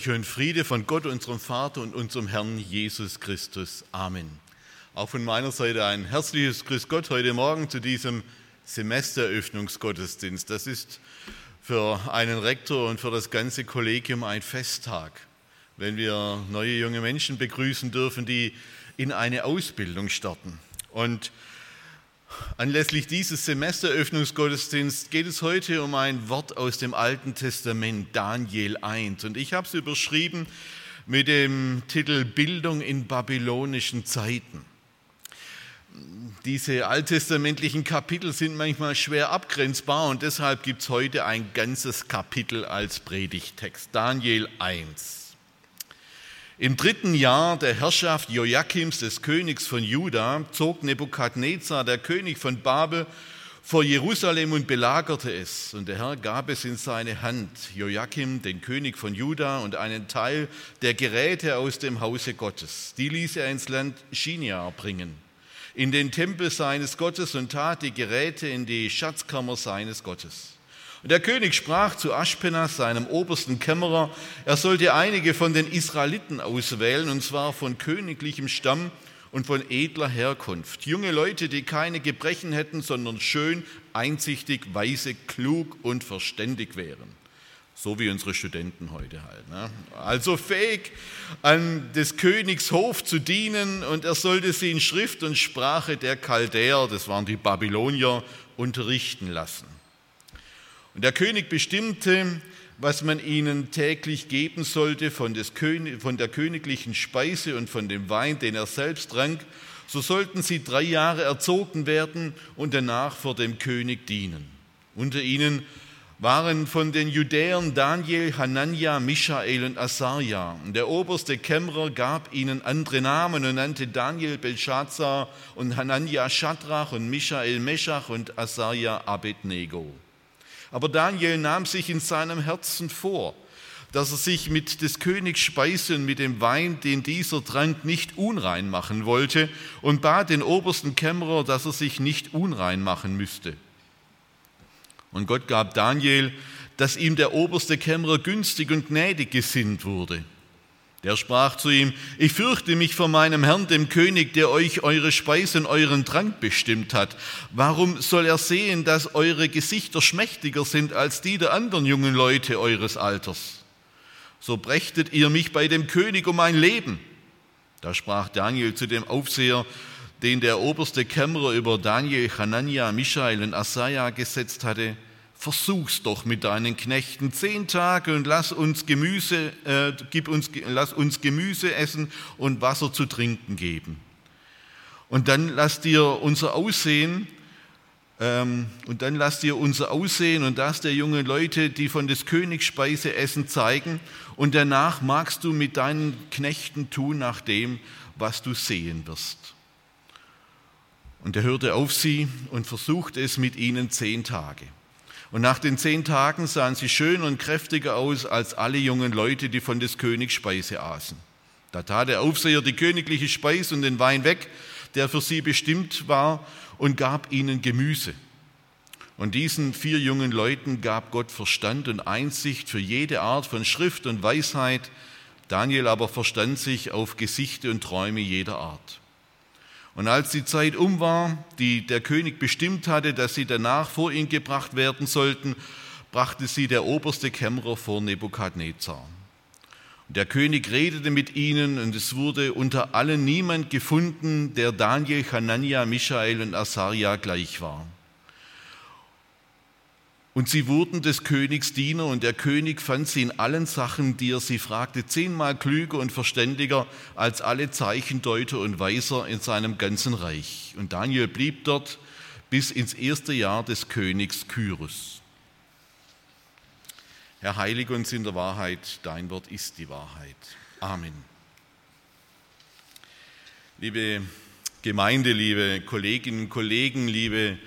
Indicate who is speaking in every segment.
Speaker 1: Euch und Friede von Gott, unserem Vater und unserem Herrn Jesus Christus. Amen. Auch von meiner Seite ein herzliches Grüß Gott heute Morgen zu diesem Semestereröffnungsgottesdienst. Das ist für einen Rektor und für das ganze Kollegium ein Festtag, wenn wir neue junge Menschen begrüßen dürfen, die in eine Ausbildung starten. Und Anlässlich dieses Semesteröffnungsgottesdienstes geht es heute um ein Wort aus dem Alten Testament, Daniel 1. Und ich habe es überschrieben mit dem Titel Bildung in babylonischen Zeiten. Diese alttestamentlichen Kapitel sind manchmal schwer abgrenzbar und deshalb gibt es heute ein ganzes Kapitel als Predigtext. Daniel 1. Im dritten Jahr der Herrschaft Joachims, des Königs von Juda, zog Nebukadnezar, der König von Babel, vor Jerusalem und belagerte es. Und der Herr gab es in seine Hand, Joachim, den König von Juda, und einen Teil der Geräte aus dem Hause Gottes. Die ließ er ins Land Shinia bringen, in den Tempel seines Gottes und tat die Geräte in die Schatzkammer seines Gottes. Und der König sprach zu Aschpenas, seinem obersten Kämmerer, er sollte einige von den Israeliten auswählen, und zwar von königlichem Stamm und von edler Herkunft. Junge Leute, die keine Gebrechen hätten, sondern schön, einsichtig, weise, klug und verständig wären. So wie unsere Studenten heute halt. Ne? Also fähig, an des Königs Hof zu dienen und er sollte sie in Schrift und Sprache der Chaldäer, das waren die Babylonier, unterrichten lassen. Und der König bestimmte, was man ihnen täglich geben sollte von, König, von der königlichen Speise und von dem Wein, den er selbst trank. So sollten sie drei Jahre erzogen werden und danach vor dem König dienen. Unter ihnen waren von den Judäern Daniel, Hanania, Michael und Asaria. Und der oberste Kämmerer gab ihnen andere Namen und nannte Daniel Belshazzar und Hanania Shadrach und Michael Meshach und Asaria Abednego. Aber Daniel nahm sich in seinem Herzen vor, dass er sich mit des Königs Speise und mit dem Wein, den dieser trank, nicht unrein machen wollte und bat den obersten Kämmerer, dass er sich nicht unrein machen müsste. Und Gott gab Daniel, dass ihm der oberste Kämmerer günstig und gnädig gesinnt wurde. Der sprach zu ihm, ich fürchte mich vor meinem Herrn, dem König, der euch eure Speise und euren Trank bestimmt hat. Warum soll er sehen, dass eure Gesichter schmächtiger sind als die der anderen jungen Leute eures Alters? So brächtet ihr mich bei dem König um mein Leben. Da sprach Daniel zu dem Aufseher, den der oberste Kämmerer über Daniel, Hanania, Michael und Asaja gesetzt hatte, versuch's doch mit deinen Knechten zehn Tage und lass uns Gemüse, äh, gib uns, lass uns Gemüse essen und Wasser zu trinken geben. Und dann lass dir unser Aussehen, ähm, und dann lass dir unser Aussehen und das der jungen Leute, die von des Königs Speise essen, zeigen. Und danach magst du mit deinen Knechten tun nach dem, was du sehen wirst. Und er hörte auf sie und versuchte es mit ihnen zehn Tage. Und nach den zehn Tagen sahen sie schön und kräftiger aus als alle jungen Leute, die von des Königs Speise aßen. Da tat der Aufseher die königliche Speise und den Wein weg, der für sie bestimmt war, und gab ihnen Gemüse. Und diesen vier jungen Leuten gab Gott Verstand und Einsicht für jede Art von Schrift und Weisheit. Daniel aber verstand sich auf Gesichte und Träume jeder Art. Und als die Zeit um war, die der König bestimmt hatte, dass sie danach vor ihn gebracht werden sollten, brachte sie der oberste Kämmerer vor Nebukadnezar. Und der König redete mit ihnen und es wurde unter allen niemand gefunden, der Daniel, Hanania, Michael und Asaria gleich war. Und sie wurden des Königs Diener und der König fand sie in allen Sachen, die er sie fragte, zehnmal klüger und verständiger als alle Zeichendeuter und Weiser in seinem ganzen Reich. Und Daniel blieb dort bis ins erste Jahr des Königs Kyros. Herr, heilige uns in der Wahrheit, dein Wort ist die Wahrheit. Amen. Liebe Gemeinde, liebe Kolleginnen und Kollegen, liebe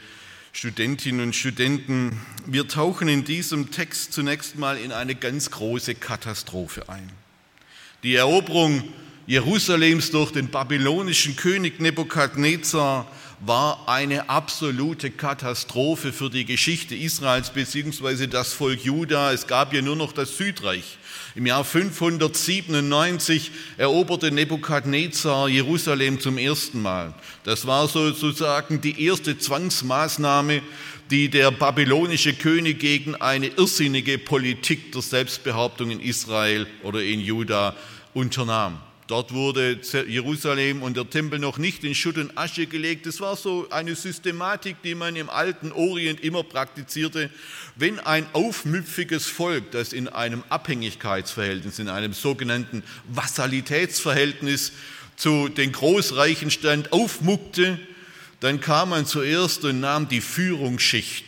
Speaker 1: Studentinnen und Studenten, wir tauchen in diesem Text zunächst mal in eine ganz große Katastrophe ein. Die Eroberung Jerusalems durch den babylonischen König Nebukadnezar war eine absolute Katastrophe für die Geschichte Israels bzw. das Volk Juda. Es gab ja nur noch das Südreich. Im Jahr 597 eroberte Nebukadnezar Jerusalem zum ersten Mal. Das war sozusagen die erste Zwangsmaßnahme, die der babylonische König gegen eine irrsinnige Politik der Selbstbehauptung in Israel oder in Juda unternahm. Dort wurde Jerusalem und der Tempel noch nicht in Schutt und Asche gelegt. Das war so eine Systematik, die man im alten Orient immer praktizierte. Wenn ein aufmüpfiges Volk, das in einem Abhängigkeitsverhältnis, in einem sogenannten Vassalitätsverhältnis zu den Großreichen stand, aufmuckte, dann kam man zuerst und nahm die Führungsschicht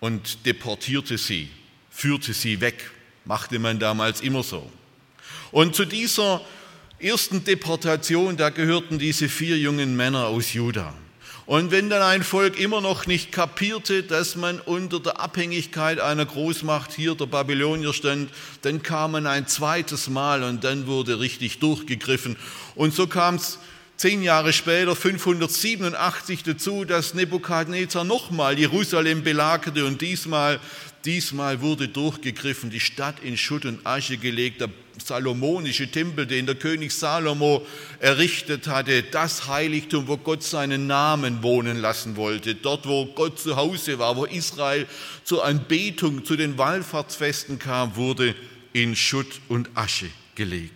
Speaker 1: und deportierte sie, führte sie weg. Machte man damals immer so. Und zu dieser ersten Deportation, da gehörten diese vier jungen Männer aus Juda. Und wenn dann ein Volk immer noch nicht kapierte, dass man unter der Abhängigkeit einer Großmacht hier der Babylonier stand, dann kam man ein zweites Mal und dann wurde richtig durchgegriffen. Und so kam es zehn Jahre später, 587 dazu, dass Nebukadnezar nochmal Jerusalem belagerte und diesmal Diesmal wurde durchgegriffen, die Stadt in Schutt und Asche gelegt, der salomonische Tempel, den der König Salomo errichtet hatte, das Heiligtum, wo Gott seinen Namen wohnen lassen wollte, dort, wo Gott zu Hause war, wo Israel zur Anbetung, zu den Wallfahrtsfesten kam, wurde in Schutt und Asche gelegt.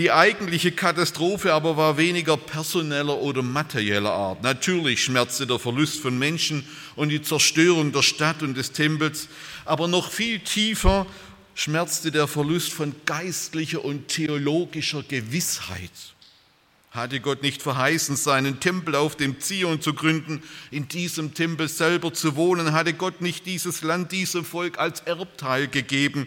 Speaker 1: Die eigentliche Katastrophe aber war weniger personeller oder materieller Art. Natürlich schmerzte der Verlust von Menschen und die Zerstörung der Stadt und des Tempels, aber noch viel tiefer schmerzte der Verlust von geistlicher und theologischer Gewissheit. Hatte Gott nicht verheißen, seinen Tempel auf dem Zion zu gründen, in diesem Tempel selber zu wohnen? Hatte Gott nicht dieses Land, diesem Volk als Erbteil gegeben,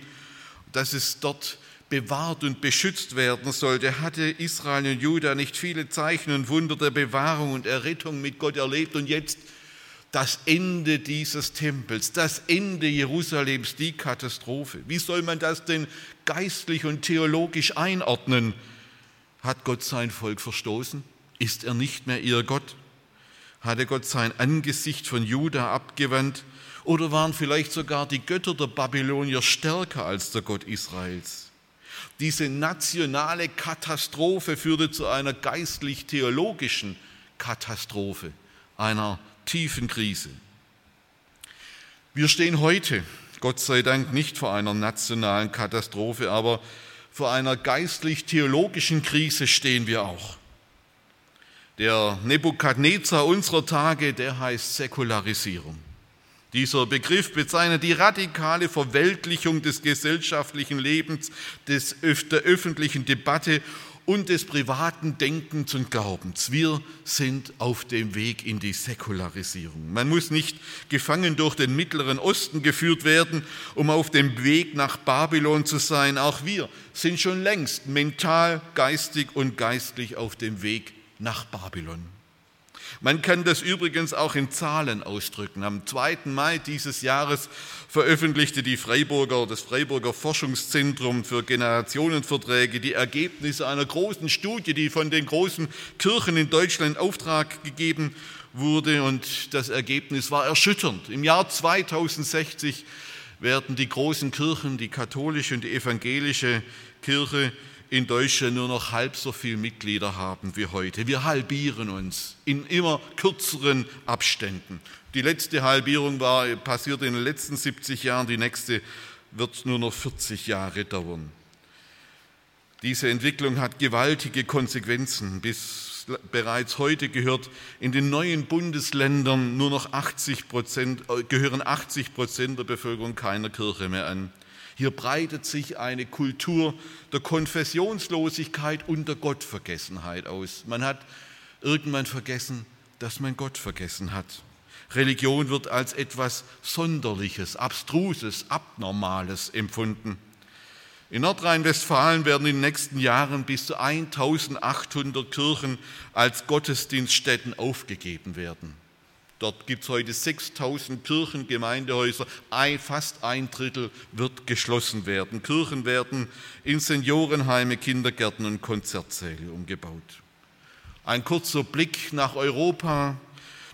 Speaker 1: dass es dort bewahrt und beschützt werden sollte, hatte Israel und Juda nicht viele Zeichen und Wunder der Bewahrung und Errettung mit Gott erlebt und jetzt das Ende dieses Tempels, das Ende Jerusalems, die Katastrophe. Wie soll man das denn geistlich und theologisch einordnen? Hat Gott sein Volk verstoßen? Ist er nicht mehr ihr Gott? Hatte Gott sein Angesicht von Juda abgewandt? Oder waren vielleicht sogar die Götter der Babylonier stärker als der Gott Israels? Diese nationale Katastrophe führte zu einer geistlich-theologischen Katastrophe, einer tiefen Krise. Wir stehen heute, Gott sei Dank, nicht vor einer nationalen Katastrophe, aber vor einer geistlich-theologischen Krise stehen wir auch. Der Nebukadnezar unserer Tage, der heißt Säkularisierung. Dieser Begriff bezeichnet die radikale Verweltlichung des gesellschaftlichen Lebens, des, der öffentlichen Debatte und des privaten Denkens und Glaubens. Wir sind auf dem Weg in die Säkularisierung. Man muss nicht gefangen durch den Mittleren Osten geführt werden, um auf dem Weg nach Babylon zu sein. Auch wir sind schon längst mental, geistig und geistlich auf dem Weg nach Babylon. Man kann das übrigens auch in Zahlen ausdrücken. Am 2. Mai dieses Jahres veröffentlichte die Freiburger, das Freiburger Forschungszentrum für Generationenverträge die Ergebnisse einer großen Studie, die von den großen Kirchen in Deutschland in Auftrag gegeben wurde. Und das Ergebnis war erschütternd. Im Jahr 2060 werden die großen Kirchen, die katholische und die evangelische Kirche, in Deutschland nur noch halb so viele Mitglieder haben wie heute. Wir halbieren uns in immer kürzeren Abständen. Die letzte Halbierung war passiert in den letzten 70 Jahren, die nächste wird nur noch 40 Jahre dauern. Diese Entwicklung hat gewaltige Konsequenzen. Bis bereits heute gehört in den neuen Bundesländern nur noch 80 Prozent, äh, gehören 80 Prozent der Bevölkerung keiner Kirche mehr an. Hier breitet sich eine Kultur der Konfessionslosigkeit und der Gottvergessenheit aus. Man hat irgendwann vergessen, dass man Gott vergessen hat. Religion wird als etwas Sonderliches, Abstruses, Abnormales empfunden. In Nordrhein-Westfalen werden in den nächsten Jahren bis zu 1800 Kirchen als Gottesdienststätten aufgegeben werden. Dort gibt es heute 6000 Kirchen, Gemeindehäuser, fast ein Drittel wird geschlossen werden. Kirchen werden in Seniorenheime, Kindergärten und Konzertsäle umgebaut. Ein kurzer Blick nach Europa.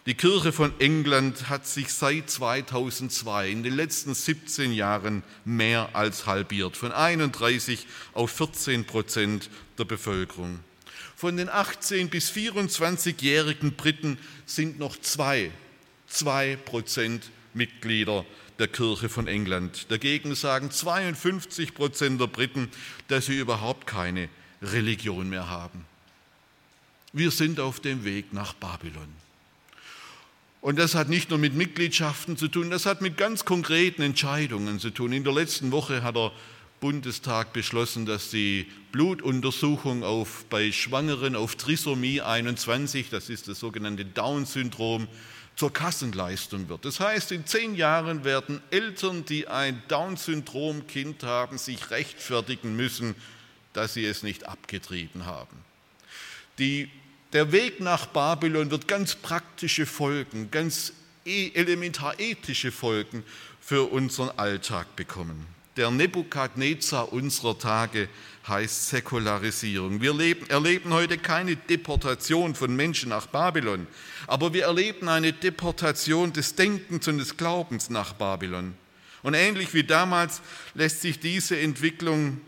Speaker 1: Die Kirche von England hat sich seit 2002 in den letzten 17 Jahren mehr als halbiert, von 31 auf 14 Prozent der Bevölkerung. Von den 18 bis 24-jährigen Briten sind noch zwei, zwei Prozent Mitglieder der Kirche von England. Dagegen sagen 52 Prozent der Briten, dass sie überhaupt keine Religion mehr haben. Wir sind auf dem Weg nach Babylon. Und das hat nicht nur mit Mitgliedschaften zu tun, das hat mit ganz konkreten Entscheidungen zu tun. In der letzten Woche hat er Bundestag beschlossen, dass die Blutuntersuchung auf, bei Schwangeren auf Trisomie 21, das ist das sogenannte Down-Syndrom, zur Kassenleistung wird. Das heißt, in zehn Jahren werden Eltern, die ein Down-Syndrom-Kind haben, sich rechtfertigen müssen, dass sie es nicht abgetrieben haben. Die, der Weg nach Babylon wird ganz praktische Folgen, ganz e, elementar ethische Folgen für unseren Alltag bekommen. Der Nebukadnezar unserer Tage heißt Säkularisierung. Wir leben, erleben heute keine Deportation von Menschen nach Babylon, aber wir erleben eine Deportation des Denkens und des Glaubens nach Babylon. Und ähnlich wie damals lässt sich diese Entwicklung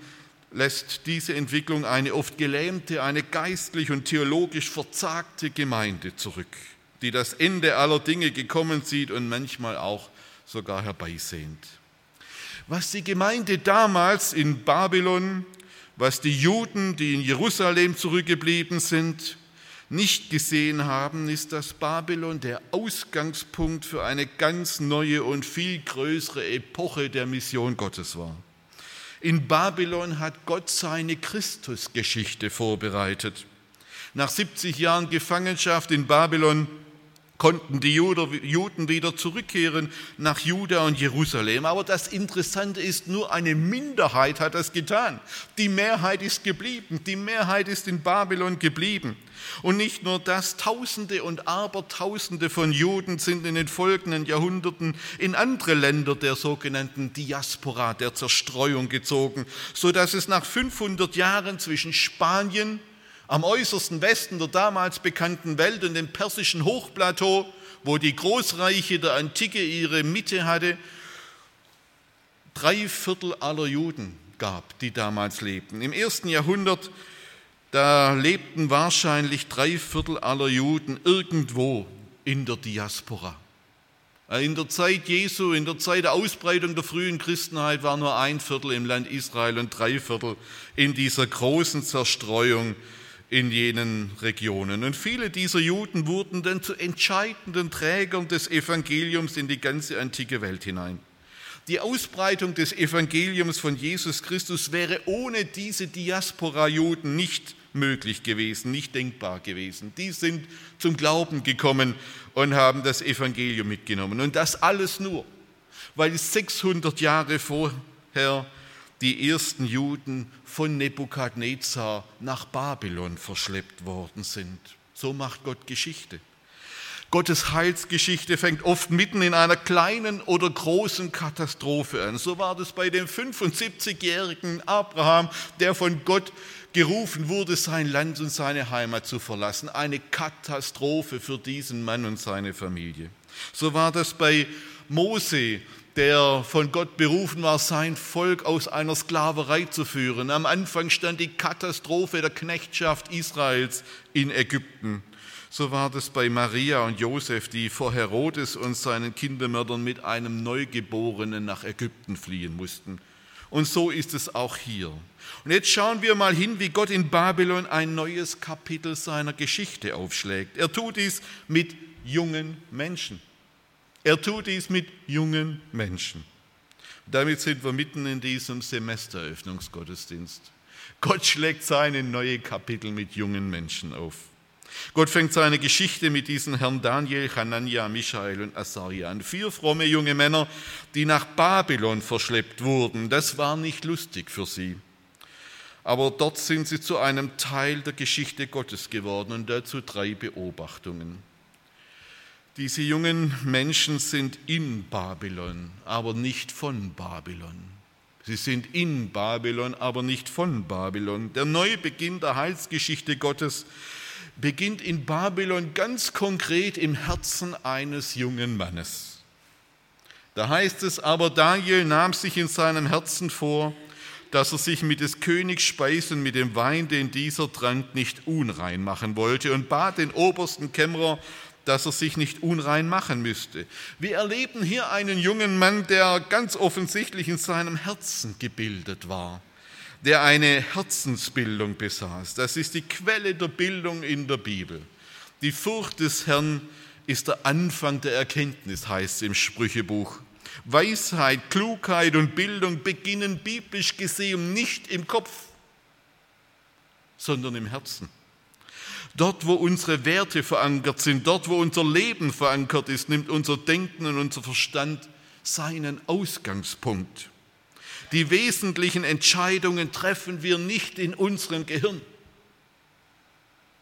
Speaker 1: lässt diese Entwicklung eine oft gelähmte, eine geistlich und theologisch verzagte Gemeinde zurück, die das Ende aller Dinge gekommen sieht und manchmal auch sogar herbeisehnt was die Gemeinde damals in Babylon, was die Juden, die in Jerusalem zurückgeblieben sind, nicht gesehen haben, ist, dass Babylon der Ausgangspunkt für eine ganz neue und viel größere Epoche der Mission Gottes war. In Babylon hat Gott seine Christusgeschichte vorbereitet. Nach 70 Jahren Gefangenschaft in Babylon konnten die Juden wieder zurückkehren nach Juda und Jerusalem. Aber das Interessante ist, nur eine Minderheit hat das getan. Die Mehrheit ist geblieben. Die Mehrheit ist in Babylon geblieben. Und nicht nur das, Tausende und Abertausende von Juden sind in den folgenden Jahrhunderten in andere Länder der sogenannten Diaspora, der Zerstreuung gezogen, sodass es nach 500 Jahren zwischen Spanien am äußersten Westen der damals bekannten Welt und dem persischen Hochplateau, wo die Großreiche der Antike ihre Mitte hatte, drei Viertel aller Juden gab, die damals lebten. Im ersten Jahrhundert, da lebten wahrscheinlich drei Viertel aller Juden irgendwo in der Diaspora. In der Zeit Jesu, in der Zeit der Ausbreitung der frühen Christenheit war nur ein Viertel im Land Israel und drei Viertel in dieser großen Zerstreuung in jenen Regionen. Und viele dieser Juden wurden dann zu entscheidenden Trägern des Evangeliums in die ganze antike Welt hinein. Die Ausbreitung des Evangeliums von Jesus Christus wäre ohne diese Diaspora-Juden nicht möglich gewesen, nicht denkbar gewesen. Die sind zum Glauben gekommen und haben das Evangelium mitgenommen. Und das alles nur, weil 600 Jahre vorher die ersten Juden von Nebukadnezar nach Babylon verschleppt worden sind. So macht Gott Geschichte. Gottes Heilsgeschichte fängt oft mitten in einer kleinen oder großen Katastrophe an. So war das bei dem 75-jährigen Abraham, der von Gott gerufen wurde, sein Land und seine Heimat zu verlassen. Eine Katastrophe für diesen Mann und seine Familie. So war das bei Mose, der von Gott berufen war, sein Volk aus einer Sklaverei zu führen. Am Anfang stand die Katastrophe der Knechtschaft Israels in Ägypten. So war das bei Maria und Josef, die vor Herodes und seinen Kindermördern mit einem Neugeborenen nach Ägypten fliehen mussten. Und so ist es auch hier. Und jetzt schauen wir mal hin, wie Gott in Babylon ein neues Kapitel seiner Geschichte aufschlägt. Er tut dies mit jungen Menschen. Er tut dies mit jungen Menschen. Damit sind wir mitten in diesem Semesteröffnungsgottesdienst. Gott schlägt seine neue Kapitel mit jungen Menschen auf. Gott fängt seine Geschichte mit diesen Herrn Daniel, Hanania, Michael und Asaria an. Vier fromme junge Männer, die nach Babylon verschleppt wurden. Das war nicht lustig für sie. Aber dort sind sie zu einem Teil der Geschichte Gottes geworden und dazu drei Beobachtungen. Diese jungen Menschen sind in Babylon, aber nicht von Babylon. Sie sind in Babylon, aber nicht von Babylon. Der Neubeginn der Heilsgeschichte Gottes beginnt in Babylon ganz konkret im Herzen eines jungen Mannes. Da heißt es aber, Daniel nahm sich in seinem Herzen vor, dass er sich mit des Königs Speisen, mit dem Wein, den dieser trank, nicht unrein machen wollte und bat den obersten Kämmerer, dass er sich nicht unrein machen müsste. Wir erleben hier einen jungen Mann, der ganz offensichtlich in seinem Herzen gebildet war, der eine Herzensbildung besaß. Das ist die Quelle der Bildung in der Bibel. Die Furcht des Herrn ist der Anfang der Erkenntnis, heißt es im Sprüchebuch. Weisheit, Klugheit und Bildung beginnen biblisch gesehen nicht im Kopf, sondern im Herzen. Dort, wo unsere Werte verankert sind, dort, wo unser Leben verankert ist, nimmt unser Denken und unser Verstand seinen Ausgangspunkt. Die wesentlichen Entscheidungen treffen wir nicht in unserem Gehirn.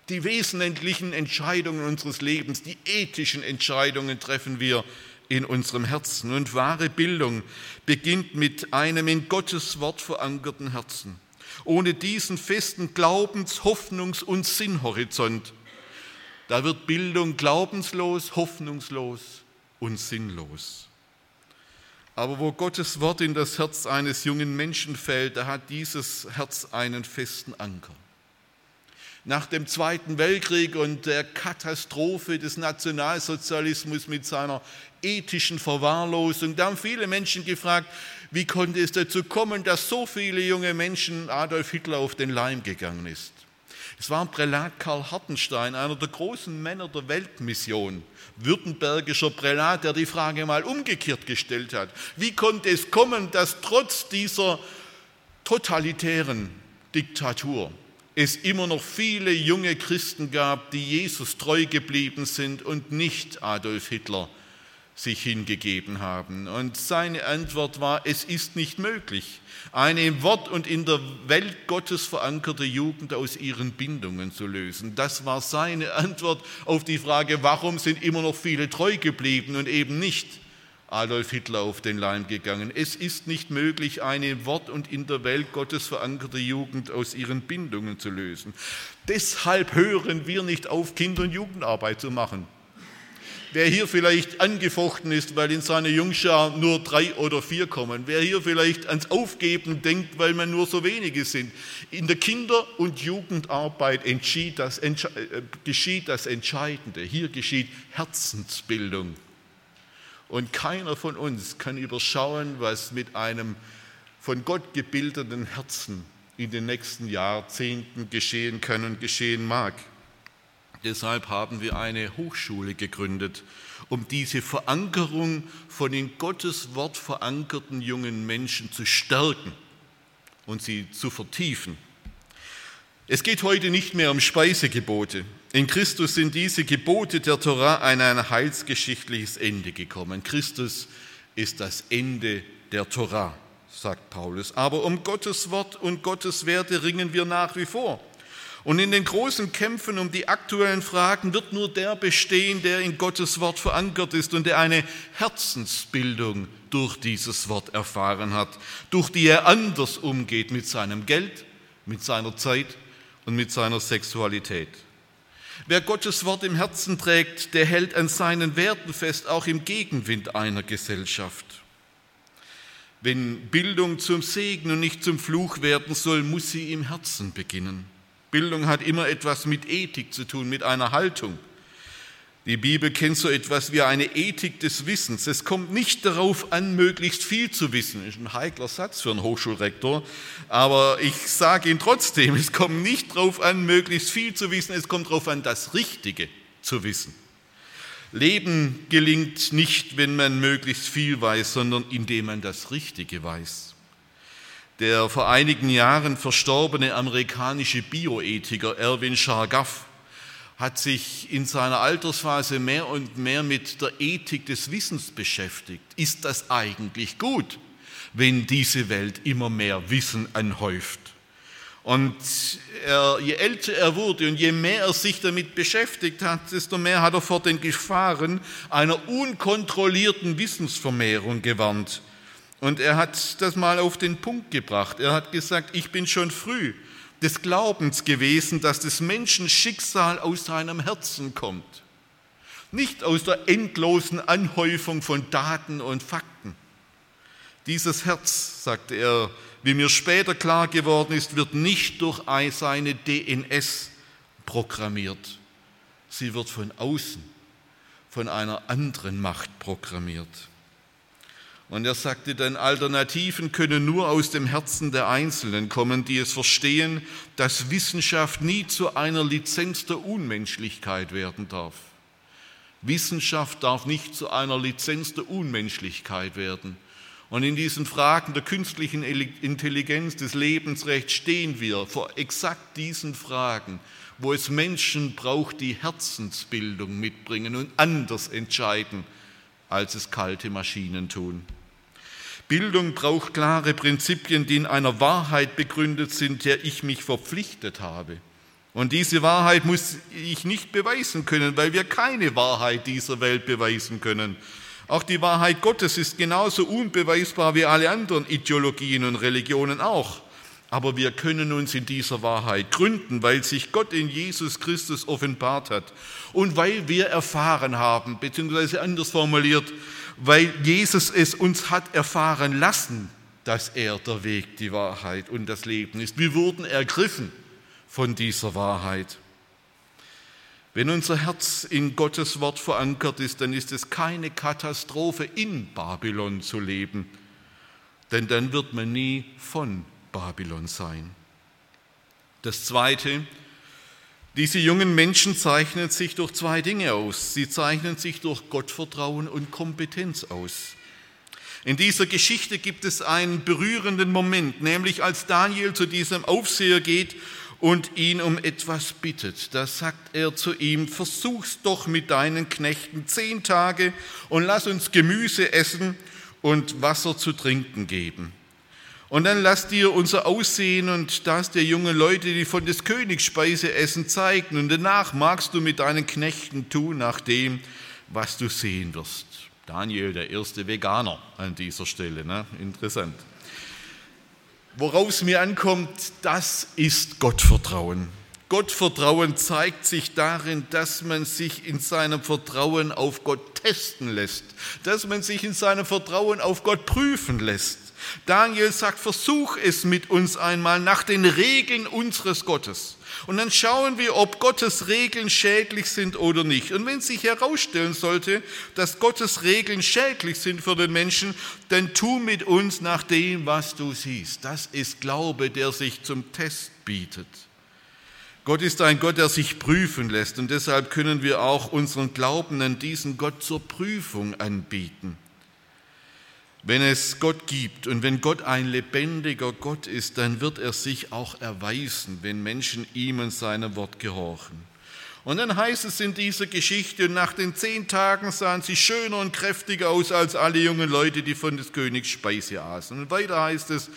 Speaker 1: Die wesentlichen Entscheidungen unseres Lebens, die ethischen Entscheidungen treffen wir in unserem Herzen. Und wahre Bildung beginnt mit einem in Gottes Wort verankerten Herzen. Ohne diesen festen Glaubens-, Hoffnungs- und Sinnhorizont, da wird Bildung glaubenslos, hoffnungslos und sinnlos. Aber wo Gottes Wort in das Herz eines jungen Menschen fällt, da hat dieses Herz einen festen Anker nach dem Zweiten Weltkrieg und der Katastrophe des Nationalsozialismus mit seiner ethischen Verwahrlosung. Da haben viele Menschen gefragt, wie konnte es dazu kommen, dass so viele junge Menschen Adolf Hitler auf den Leim gegangen ist. Es war Prälat Karl Hartenstein, einer der großen Männer der Weltmission, württembergischer Prälat, der die Frage mal umgekehrt gestellt hat. Wie konnte es kommen, dass trotz dieser totalitären Diktatur es immer noch viele junge Christen gab, die Jesus treu geblieben sind und nicht Adolf Hitler sich hingegeben haben. Und seine Antwort war, es ist nicht möglich, eine im Wort und in der Welt Gottes verankerte Jugend aus ihren Bindungen zu lösen. Das war seine Antwort auf die Frage, warum sind immer noch viele treu geblieben und eben nicht Adolf Hitler auf den Leim gegangen. Es ist nicht möglich, eine Wort und in der Welt Gottes verankerte Jugend aus ihren Bindungen zu lösen. Deshalb hören wir nicht auf, Kinder- und Jugendarbeit zu machen. Wer hier vielleicht angefochten ist, weil in seiner Jungschar nur drei oder vier kommen, wer hier vielleicht ans Aufgeben denkt, weil man nur so wenige sind. In der Kinder- und Jugendarbeit das, äh, geschieht das Entscheidende. Hier geschieht Herzensbildung. Und keiner von uns kann überschauen, was mit einem von Gott gebildeten Herzen in den nächsten Jahrzehnten geschehen kann und geschehen mag. Deshalb haben wir eine Hochschule gegründet, um diese Verankerung von in Gottes Wort verankerten jungen Menschen zu stärken und sie zu vertiefen. Es geht heute nicht mehr um Speisegebote. In Christus sind diese Gebote der Torah an ein heilsgeschichtliches Ende gekommen. Christus ist das Ende der Torah, sagt Paulus. Aber um Gottes Wort und Gottes Werte ringen wir nach wie vor. Und in den großen Kämpfen um die aktuellen Fragen wird nur der bestehen, der in Gottes Wort verankert ist und der eine Herzensbildung durch dieses Wort erfahren hat, durch die er anders umgeht mit seinem Geld, mit seiner Zeit und mit seiner Sexualität. Wer Gottes Wort im Herzen trägt, der hält an seinen Werten fest, auch im Gegenwind einer Gesellschaft. Wenn Bildung zum Segen und nicht zum Fluch werden soll, muss sie im Herzen beginnen. Bildung hat immer etwas mit Ethik zu tun, mit einer Haltung. Die Bibel kennt so etwas wie eine Ethik des Wissens. Es kommt nicht darauf an, möglichst viel zu wissen. Das ist ein heikler Satz für einen Hochschulrektor, aber ich sage ihn trotzdem. Es kommt nicht darauf an, möglichst viel zu wissen. Es kommt darauf an, das Richtige zu wissen. Leben gelingt nicht, wenn man möglichst viel weiß, sondern indem man das Richtige weiß. Der vor einigen Jahren verstorbene amerikanische Bioethiker Erwin Chargaff hat sich in seiner Altersphase mehr und mehr mit der Ethik des Wissens beschäftigt. Ist das eigentlich gut, wenn diese Welt immer mehr Wissen anhäuft? Und er, je älter er wurde und je mehr er sich damit beschäftigt hat, desto mehr hat er vor den Gefahren einer unkontrollierten Wissensvermehrung gewarnt. Und er hat das mal auf den Punkt gebracht. Er hat gesagt, ich bin schon früh des Glaubens gewesen, dass des Menschen Schicksal aus seinem Herzen kommt. Nicht aus der endlosen Anhäufung von Daten und Fakten. Dieses Herz, sagte er, wie mir später klar geworden ist, wird nicht durch seine DNS programmiert. Sie wird von außen, von einer anderen Macht programmiert. Und er sagte dann, Alternativen können nur aus dem Herzen der Einzelnen kommen, die es verstehen, dass Wissenschaft nie zu einer Lizenz der Unmenschlichkeit werden darf. Wissenschaft darf nicht zu einer Lizenz der Unmenschlichkeit werden. Und in diesen Fragen der künstlichen Intelligenz, des Lebensrechts stehen wir vor exakt diesen Fragen, wo es Menschen braucht, die Herzensbildung mitbringen und anders entscheiden, als es kalte Maschinen tun. Bildung braucht klare Prinzipien, die in einer Wahrheit begründet sind, der ich mich verpflichtet habe. Und diese Wahrheit muss ich nicht beweisen können, weil wir keine Wahrheit dieser Welt beweisen können. Auch die Wahrheit Gottes ist genauso unbeweisbar wie alle anderen Ideologien und Religionen auch. Aber wir können uns in dieser Wahrheit gründen, weil sich Gott in Jesus Christus offenbart hat und weil wir erfahren haben, beziehungsweise anders formuliert, weil Jesus es uns hat erfahren lassen, dass er der Weg, die Wahrheit und das Leben ist. Wir wurden ergriffen von dieser Wahrheit. Wenn unser Herz in Gottes Wort verankert ist, dann ist es keine Katastrophe, in Babylon zu leben, denn dann wird man nie von Babylon sein. Das Zweite, diese jungen Menschen zeichnen sich durch zwei Dinge aus. Sie zeichnen sich durch Gottvertrauen und Kompetenz aus. In dieser Geschichte gibt es einen berührenden Moment, nämlich als Daniel zu diesem Aufseher geht und ihn um etwas bittet. Da sagt er zu ihm, versuch's doch mit deinen Knechten zehn Tage und lass uns Gemüse essen und Wasser zu trinken geben. Und dann lass dir unser Aussehen und das der jungen Leute, die von des Königs Speise essen, zeigen. Und danach magst du mit deinen Knechten tun nach dem, was du sehen wirst. Daniel, der erste Veganer an dieser Stelle. Ne? Interessant. Worauf es mir ankommt, das ist Gottvertrauen. Gottvertrauen zeigt sich darin, dass man sich in seinem Vertrauen auf Gott testen lässt, dass man sich in seinem Vertrauen auf Gott prüfen lässt. Daniel sagt, versuch es mit uns einmal nach den Regeln unseres Gottes. Und dann schauen wir, ob Gottes Regeln schädlich sind oder nicht. Und wenn sich herausstellen sollte, dass Gottes Regeln schädlich sind für den Menschen, dann tu mit uns nach dem, was du siehst. Das ist Glaube, der sich zum Test bietet. Gott ist ein Gott, der sich prüfen lässt und deshalb können wir auch unseren Glauben an diesen Gott zur Prüfung anbieten. Wenn es Gott gibt und wenn Gott ein lebendiger Gott ist, dann wird er sich auch erweisen, wenn Menschen ihm und seinem Wort gehorchen. Und dann heißt es in dieser Geschichte, nach den zehn Tagen sahen sie schöner und kräftiger aus als alle jungen Leute, die von des Königs Speise aßen. Und weiter heißt es,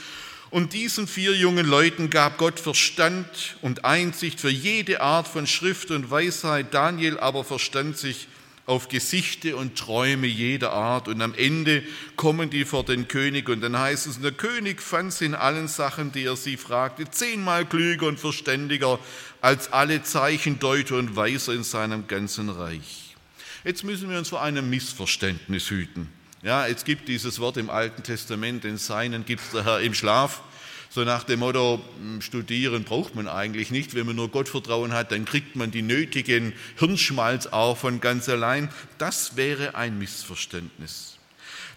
Speaker 1: und diesen vier jungen Leuten gab Gott Verstand und Einsicht für jede Art von Schrift und Weisheit. Daniel aber verstand sich auf Gesichte und Träume jeder Art. Und am Ende kommen die vor den König und dann heißt es, der König fand sie in allen Sachen, die er sie fragte, zehnmal klüger und verständiger als alle Zeichendeuter und Weiser in seinem ganzen Reich. Jetzt müssen wir uns vor einem Missverständnis hüten. Ja, es gibt dieses Wort im Alten Testament, den Seinen gibt es der Herr im Schlaf. So nach dem Motto, hm, studieren braucht man eigentlich nicht. Wenn man nur Gottvertrauen hat, dann kriegt man die nötigen Hirnschmalz auch von ganz allein. Das wäre ein Missverständnis.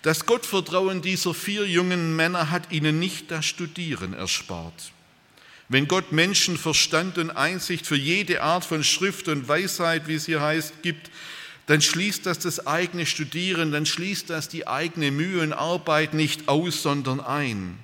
Speaker 1: Das Gottvertrauen dieser vier jungen Männer hat ihnen nicht das Studieren erspart. Wenn Gott Menschen Verstand und Einsicht für jede Art von Schrift und Weisheit, wie es hier heißt, gibt, dann schließt das das eigene Studieren, dann schließt das die eigene Mühe und Arbeit nicht aus, sondern ein.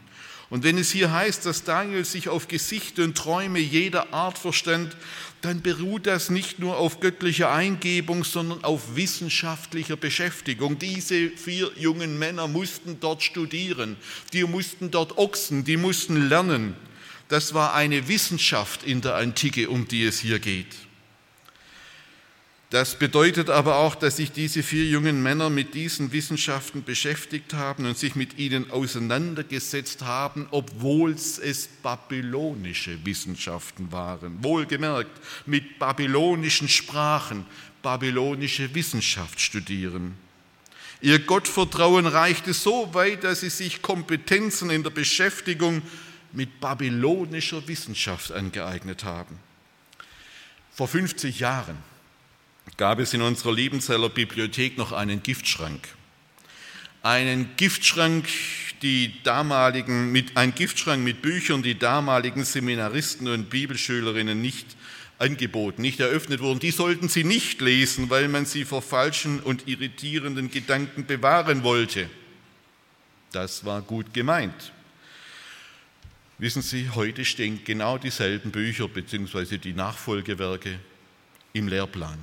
Speaker 1: Und wenn es hier heißt, dass Daniel sich auf Gesichter und Träume jeder Art verstand, dann beruht das nicht nur auf göttlicher Eingebung, sondern auf wissenschaftlicher Beschäftigung. Diese vier jungen Männer mussten dort studieren, die mussten dort ochsen, die mussten lernen. Das war eine Wissenschaft in der Antike, um die es hier geht. Das bedeutet aber auch, dass sich diese vier jungen Männer mit diesen Wissenschaften beschäftigt haben und sich mit ihnen auseinandergesetzt haben, obwohl es babylonische Wissenschaften waren. Wohlgemerkt, mit babylonischen Sprachen, babylonische Wissenschaft studieren. Ihr Gottvertrauen reichte so weit, dass sie sich Kompetenzen in der Beschäftigung mit babylonischer Wissenschaft angeeignet haben. Vor 50 Jahren gab es in unserer Liebenzeller Bibliothek noch einen Giftschrank. Einen Giftschrank, die damaligen, mit, ein Giftschrank mit Büchern, die damaligen Seminaristen und Bibelschülerinnen nicht angeboten, nicht eröffnet wurden. Die sollten sie nicht lesen, weil man sie vor falschen und irritierenden Gedanken bewahren wollte. Das war gut gemeint. Wissen Sie, heute stehen genau dieselben Bücher bzw. die Nachfolgewerke im Lehrplan.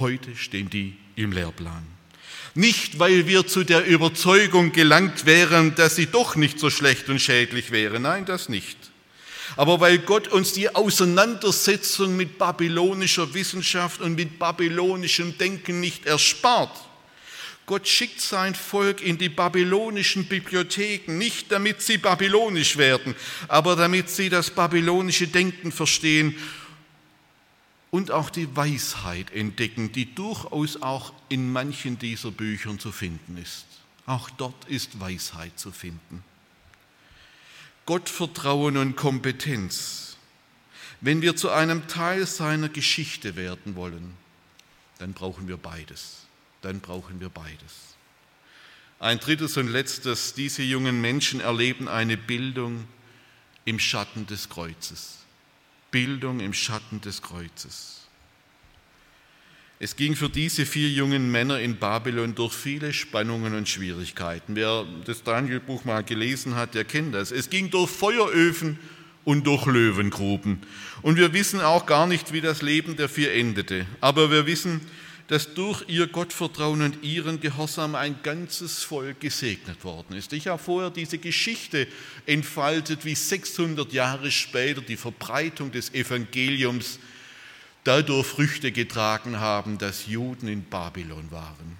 Speaker 1: Heute stehen die im Lehrplan. Nicht, weil wir zu der Überzeugung gelangt wären, dass sie doch nicht so schlecht und schädlich wären. Nein, das nicht. Aber weil Gott uns die Auseinandersetzung mit babylonischer Wissenschaft und mit babylonischem Denken nicht erspart. Gott schickt sein Volk in die babylonischen Bibliotheken, nicht damit sie babylonisch werden, aber damit sie das babylonische Denken verstehen und auch die Weisheit entdecken, die durchaus auch in manchen dieser Büchern zu finden ist. Auch dort ist Weisheit zu finden. Gottvertrauen und Kompetenz. Wenn wir zu einem Teil seiner Geschichte werden wollen, dann brauchen wir beides. Dann brauchen wir beides. Ein drittes und letztes, diese jungen Menschen erleben eine Bildung im Schatten des Kreuzes. Bildung im Schatten des Kreuzes. Es ging für diese vier jungen Männer in Babylon durch viele Spannungen und Schwierigkeiten. Wer das Danielbuch mal gelesen hat, der kennt das. Es ging durch Feueröfen und durch Löwengruben. Und wir wissen auch gar nicht, wie das Leben der vier endete. Aber wir wissen, dass durch ihr Gottvertrauen und ihren Gehorsam ein ganzes Volk gesegnet worden ist. Ich habe vorher diese Geschichte entfaltet, wie 600 Jahre später die Verbreitung des Evangeliums dadurch Früchte getragen haben, dass Juden in Babylon waren.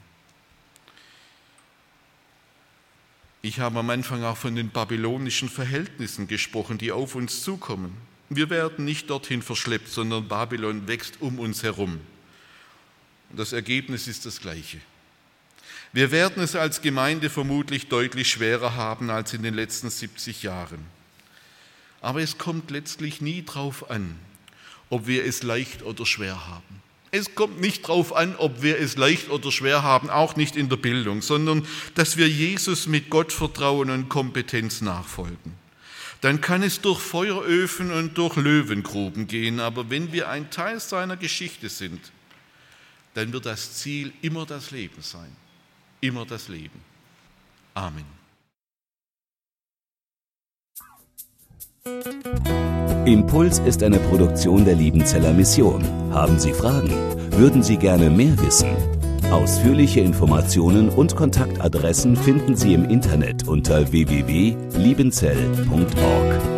Speaker 1: Ich habe am Anfang auch von den babylonischen Verhältnissen gesprochen, die auf uns zukommen. Wir werden nicht dorthin verschleppt, sondern Babylon wächst um uns herum. Und das Ergebnis ist das gleiche. Wir werden es als Gemeinde vermutlich deutlich schwerer haben als in den letzten 70 Jahren. Aber es kommt letztlich nie darauf an, ob wir es leicht oder schwer haben. Es kommt nicht darauf an, ob wir es leicht oder schwer haben, auch nicht in der Bildung, sondern dass wir Jesus mit Gottvertrauen und Kompetenz nachfolgen. Dann kann es durch Feueröfen und durch Löwengruben gehen, aber wenn wir ein Teil seiner Geschichte sind, dann wird das Ziel immer das Leben sein. Immer das Leben. Amen.
Speaker 2: Impuls ist eine Produktion der Liebenzeller Mission. Haben Sie Fragen? Würden Sie gerne mehr wissen? Ausführliche Informationen und Kontaktadressen finden Sie im Internet unter www.liebenzell.org.